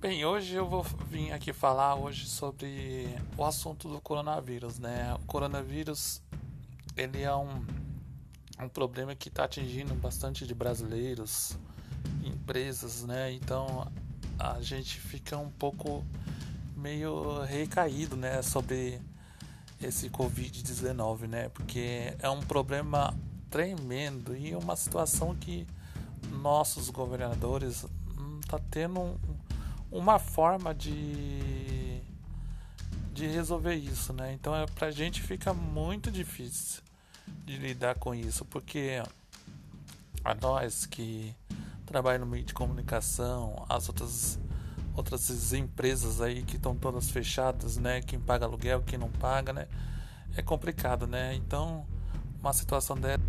Bem, hoje eu vou vir aqui falar hoje sobre o assunto do coronavírus, né? O coronavírus ele é um, um problema que está atingindo bastante de brasileiros, empresas, né? Então a gente fica um pouco meio recaído, né? Sobre esse Covid-19, né? Porque é um problema tremendo e uma situação que nossos governadores hum, tá tendo um, uma forma de de resolver isso, né? Então é pra gente fica muito difícil de lidar com isso, porque a nós que trabalham no meio de comunicação, as outras outras empresas aí que estão todas fechadas, né? Quem paga aluguel, quem não paga, né? É complicado, né? Então, uma situação dessa